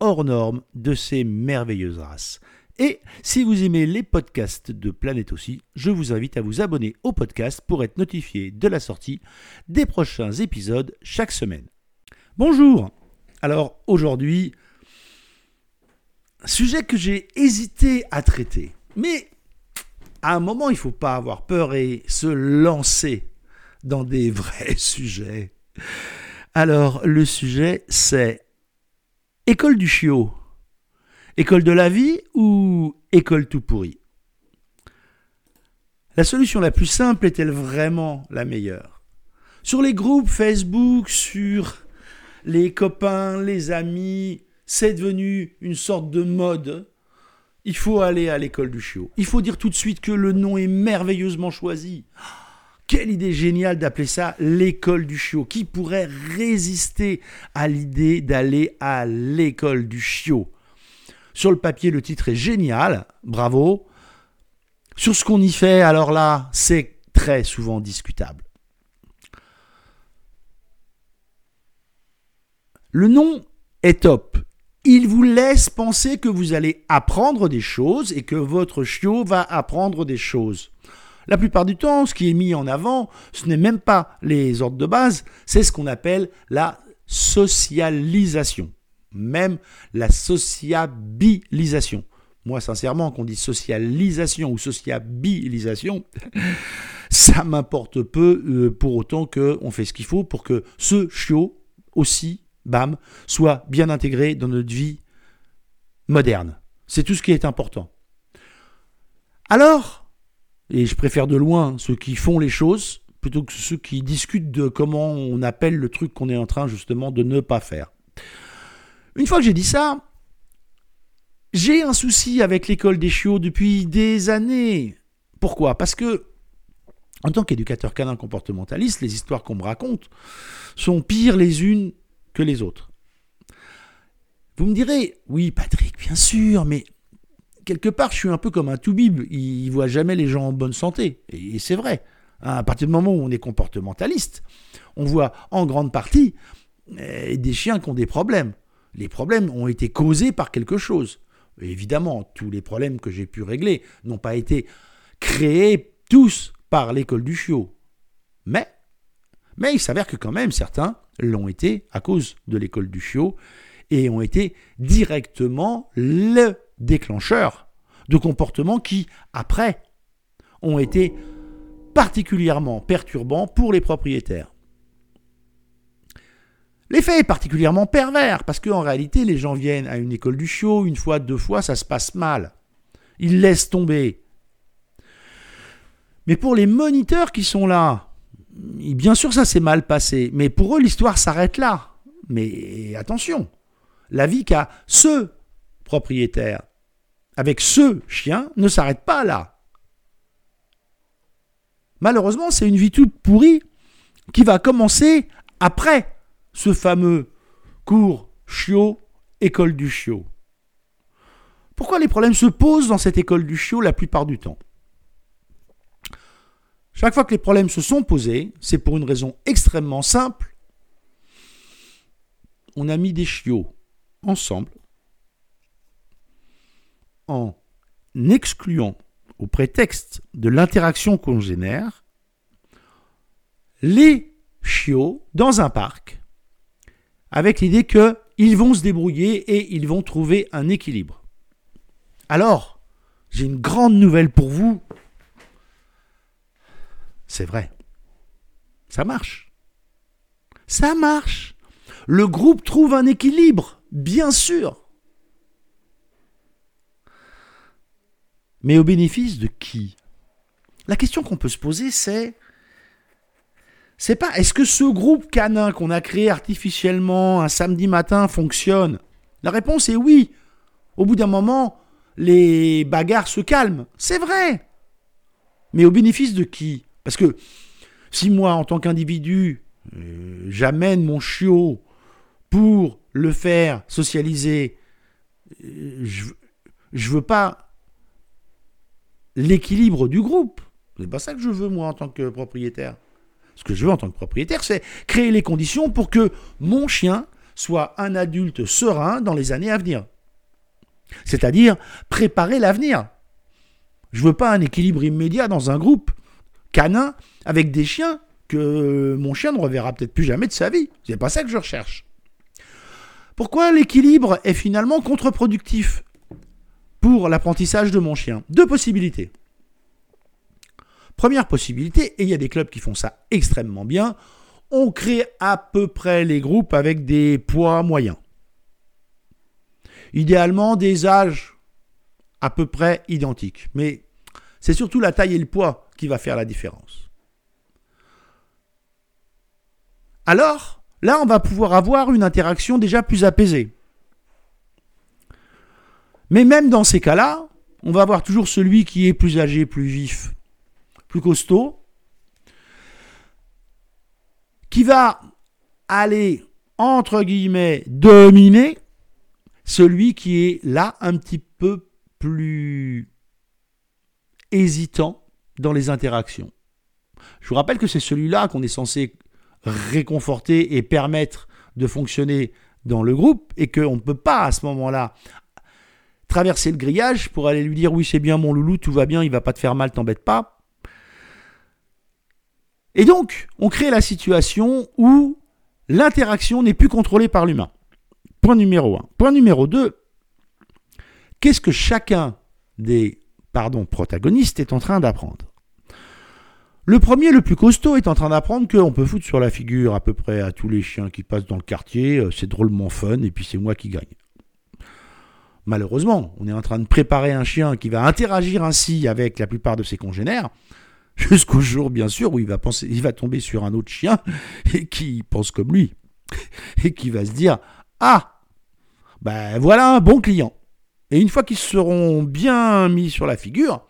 hors norme de ces merveilleuses races. Et si vous aimez les podcasts de Planète aussi, je vous invite à vous abonner au podcast pour être notifié de la sortie des prochains épisodes chaque semaine. Bonjour Alors aujourd'hui, sujet que j'ai hésité à traiter, mais à un moment il ne faut pas avoir peur et se lancer dans des vrais sujets. Alors le sujet c'est école du chiot, école de la vie ou école tout pourri? La solution la plus simple est-elle vraiment la meilleure? Sur les groupes Facebook, sur les copains, les amis, c'est devenu une sorte de mode. Il faut aller à l'école du chiot. Il faut dire tout de suite que le nom est merveilleusement choisi. Quelle idée géniale d'appeler ça l'école du chiot. Qui pourrait résister à l'idée d'aller à l'école du chiot? Sur le papier, le titre est génial, bravo. Sur ce qu'on y fait, alors là, c'est très souvent discutable. Le nom est top. Il vous laisse penser que vous allez apprendre des choses et que votre chiot va apprendre des choses. La plupart du temps, ce qui est mis en avant, ce n'est même pas les ordres de base, c'est ce qu'on appelle la socialisation, même la sociabilisation. Moi, sincèrement, qu'on dit socialisation ou sociabilisation, ça m'importe peu euh, pour autant qu'on fait ce qu'il faut pour que ce chiot aussi bam, soit bien intégré dans notre vie moderne. C'est tout ce qui est important. Alors, et je préfère de loin ceux qui font les choses plutôt que ceux qui discutent de comment on appelle le truc qu'on est en train justement de ne pas faire. Une fois que j'ai dit ça, j'ai un souci avec l'école des chiots depuis des années. Pourquoi? Parce que, en tant qu'éducateur canin comportementaliste, les histoires qu'on me raconte sont pires les unes que les autres. Vous me direz, oui Patrick, bien sûr, mais quelque part je suis un peu comme un toubib, il ne voit jamais les gens en bonne santé. Et c'est vrai. Hein, à partir du moment où on est comportementaliste, on voit en grande partie eh, des chiens qui ont des problèmes. Les problèmes ont été causés par quelque chose. évidemment, tous les problèmes que j'ai pu régler n'ont pas été créés tous par l'école du chiot. Mais, mais il s'avère que quand même certains l'ont été à cause de l'école du chiot et ont été directement le déclencheur de comportements qui, après, ont été particulièrement perturbants pour les propriétaires. L'effet est particulièrement pervers parce qu'en réalité, les gens viennent à une école du chiot, une fois, deux fois, ça se passe mal. Ils laissent tomber. Mais pour les moniteurs qui sont là, bien sûr, ça s'est mal passé, mais pour eux, l'histoire s'arrête là. Mais attention, la vie qu'a ce propriétaire avec ce chien ne s'arrête pas là. Malheureusement, c'est une vie toute pourrie qui va commencer après ce fameux cours chiot, école du chiot. Pourquoi les problèmes se posent dans cette école du chiot la plupart du temps? Chaque fois que les problèmes se sont posés, c'est pour une raison extrêmement simple. On a mis des chiots ensemble en excluant, au prétexte de l'interaction qu'on génère, les chiots dans un parc, avec l'idée qu'ils vont se débrouiller et ils vont trouver un équilibre. Alors, j'ai une grande nouvelle pour vous, c'est vrai. Ça marche. Ça marche. Le groupe trouve un équilibre, bien sûr. Mais au bénéfice de qui? La question qu'on peut se poser, c'est c'est pas est-ce que ce groupe canin qu'on a créé artificiellement un samedi matin fonctionne? La réponse est oui. Au bout d'un moment, les bagarres se calment. C'est vrai. Mais au bénéfice de qui? Parce que si moi, en tant qu'individu, euh, j'amène mon chiot pour le faire socialiser, euh, je, je veux pas l'équilibre du groupe. C'est pas ça que je veux moi en tant que propriétaire. Ce que je veux en tant que propriétaire, c'est créer les conditions pour que mon chien soit un adulte serein dans les années à venir. C'est-à-dire préparer l'avenir. Je veux pas un équilibre immédiat dans un groupe canin avec des chiens que mon chien ne reverra peut-être plus jamais de sa vie. C'est pas ça que je recherche. Pourquoi l'équilibre est finalement contre-productif? Pour l'apprentissage de mon chien Deux possibilités. Première possibilité, et il y a des clubs qui font ça extrêmement bien, on crée à peu près les groupes avec des poids moyens. Idéalement des âges à peu près identiques. Mais c'est surtout la taille et le poids qui va faire la différence. Alors, là, on va pouvoir avoir une interaction déjà plus apaisée. Mais même dans ces cas-là, on va avoir toujours celui qui est plus âgé, plus vif, plus costaud, qui va aller, entre guillemets, dominer celui qui est là un petit peu plus hésitant dans les interactions. Je vous rappelle que c'est celui-là qu'on est censé réconforter et permettre de fonctionner dans le groupe et qu'on ne peut pas à ce moment-là traverser le grillage pour aller lui dire oui c'est bien mon loulou, tout va bien, il va pas te faire mal, t'embête pas. Et donc, on crée la situation où l'interaction n'est plus contrôlée par l'humain. Point numéro 1. Point numéro 2. Qu'est-ce que chacun des pardon, protagonistes est en train d'apprendre? Le premier, le plus costaud, est en train d'apprendre qu'on peut foutre sur la figure à peu près à tous les chiens qui passent dans le quartier, euh, c'est drôlement fun, et puis c'est moi qui gagne. Malheureusement, on est en train de préparer un chien qui va interagir ainsi avec la plupart de ses congénères, jusqu'au jour, bien sûr, où il va, tomber sur un autre chien et qui pense comme lui, et qui va se dire Ah, ben voilà un bon client. Et une fois qu'ils seront bien mis sur la figure,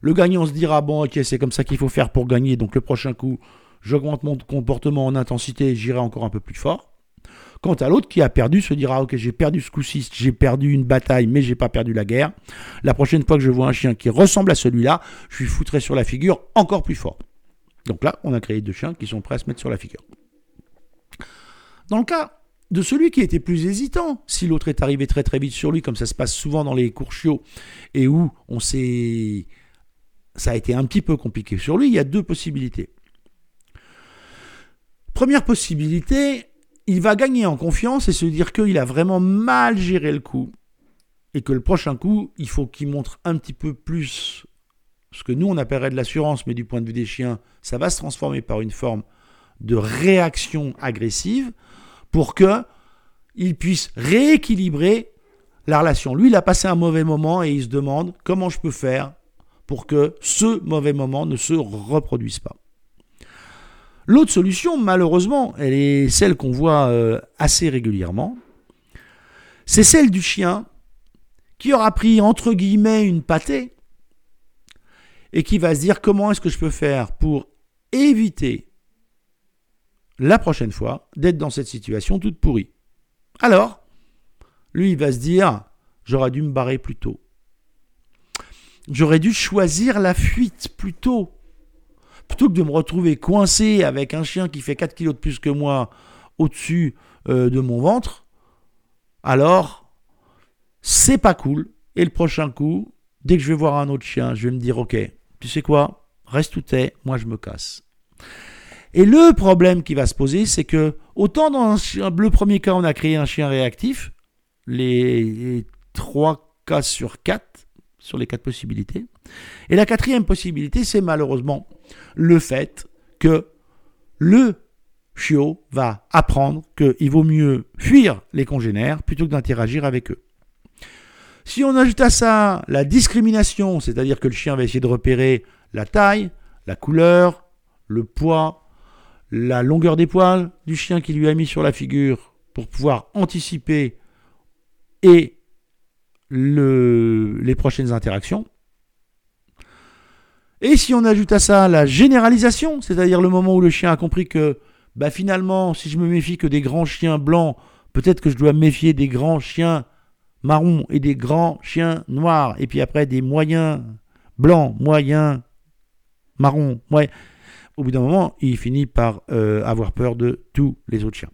le gagnant se dira bon ok c'est comme ça qu'il faut faire pour gagner, donc le prochain coup j'augmente mon comportement en intensité, j'irai encore un peu plus fort. Quant à l'autre qui a perdu se dira ok j'ai perdu ce coup-ci, j'ai perdu une bataille mais j'ai pas perdu la guerre. La prochaine fois que je vois un chien qui ressemble à celui-là, je lui foutrai sur la figure encore plus fort. Donc là on a créé deux chiens qui sont prêts à se mettre sur la figure. Dans le cas de celui qui était plus hésitant, si l'autre est arrivé très très vite sur lui, comme ça se passe souvent dans les cours chiots, et où on s'est ça a été un petit peu compliqué sur lui, il y a deux possibilités. Première possibilité, il va gagner en confiance et se dire qu'il a vraiment mal géré le coup et que le prochain coup, il faut qu'il montre un petit peu plus ce que nous on appellerait de l'assurance, mais du point de vue des chiens, ça va se transformer par une forme de réaction agressive pour que il puisse rééquilibrer la relation. Lui, il a passé un mauvais moment et il se demande comment je peux faire pour que ce mauvais moment ne se reproduise pas. L'autre solution, malheureusement, elle est celle qu'on voit euh, assez régulièrement, c'est celle du chien qui aura pris entre guillemets une pâtée et qui va se dire comment est-ce que je peux faire pour éviter la prochaine fois d'être dans cette situation toute pourrie? Alors, lui, il va se dire, j'aurais dû me barrer plus tôt. J'aurais dû choisir la fuite plus tôt. Plutôt que de me retrouver coincé avec un chien qui fait 4 kilos de plus que moi au-dessus euh, de mon ventre, alors c'est pas cool. Et le prochain coup, dès que je vais voir un autre chien, je vais me dire ok, tu sais quoi, reste où t'es, moi je me casse. Et le problème qui va se poser, c'est que autant dans le premier cas, on a créé un chien réactif, les 3 cas sur 4, sur les quatre possibilités. Et la quatrième possibilité, c'est malheureusement le fait que le chiot va apprendre qu'il vaut mieux fuir les congénères plutôt que d'interagir avec eux. Si on ajoute à ça la discrimination, c'est-à-dire que le chien va essayer de repérer la taille, la couleur, le poids, la longueur des poils du chien qui lui a mis sur la figure pour pouvoir anticiper et le, les prochaines interactions. Et si on ajoute à ça la généralisation, c'est-à-dire le moment où le chien a compris que bah finalement, si je me méfie que des grands chiens blancs, peut-être que je dois me méfier des grands chiens marrons et des grands chiens noirs, et puis après des moyens blancs, moyens marrons, ouais. Au bout d'un moment, il finit par euh, avoir peur de tous les autres chiens.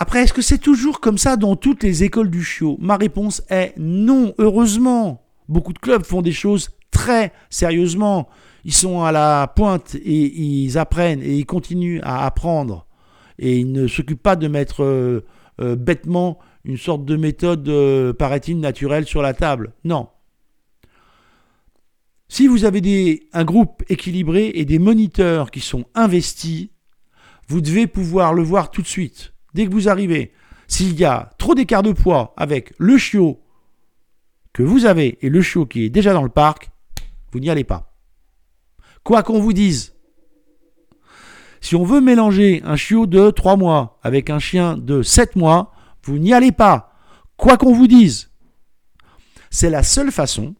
Après, est-ce que c'est toujours comme ça dans toutes les écoles du chiot? Ma réponse est non, heureusement. Beaucoup de clubs font des choses très sérieusement. Ils sont à la pointe et ils apprennent et ils continuent à apprendre. Et ils ne s'occupent pas de mettre euh, euh, bêtement une sorte de méthode, euh, paraît-il, naturelle sur la table. Non. Si vous avez un groupe équilibré et des moniteurs qui sont investis, vous devez pouvoir le voir tout de suite dès que vous arrivez, s'il y a trop d'écart de poids avec le chiot que vous avez et le chiot qui est déjà dans le parc, vous n'y allez pas. Quoi qu'on vous dise, si on veut mélanger un chiot de 3 mois avec un chien de 7 mois, vous n'y allez pas. Quoi qu'on vous dise. C'est la seule façon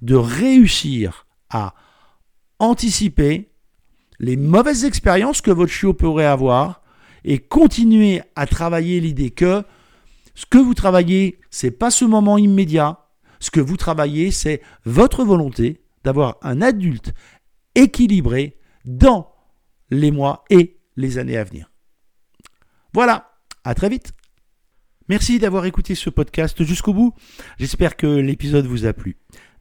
de réussir à anticiper les mauvaises expériences que votre chiot pourrait avoir et continuer à travailler l'idée que ce que vous travaillez, c'est pas ce moment immédiat. Ce que vous travaillez, c'est votre volonté d'avoir un adulte équilibré dans les mois et les années à venir. Voilà, à très vite. Merci d'avoir écouté ce podcast jusqu'au bout. J'espère que l'épisode vous a plu.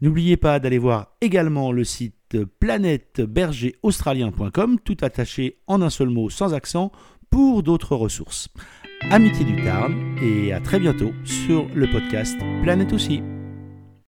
N'oubliez pas d'aller voir également le site planètebergeraustralien.com, tout attaché en un seul mot sans accent, pour d'autres ressources. Amitié du Tarn et à très bientôt sur le podcast Planète aussi.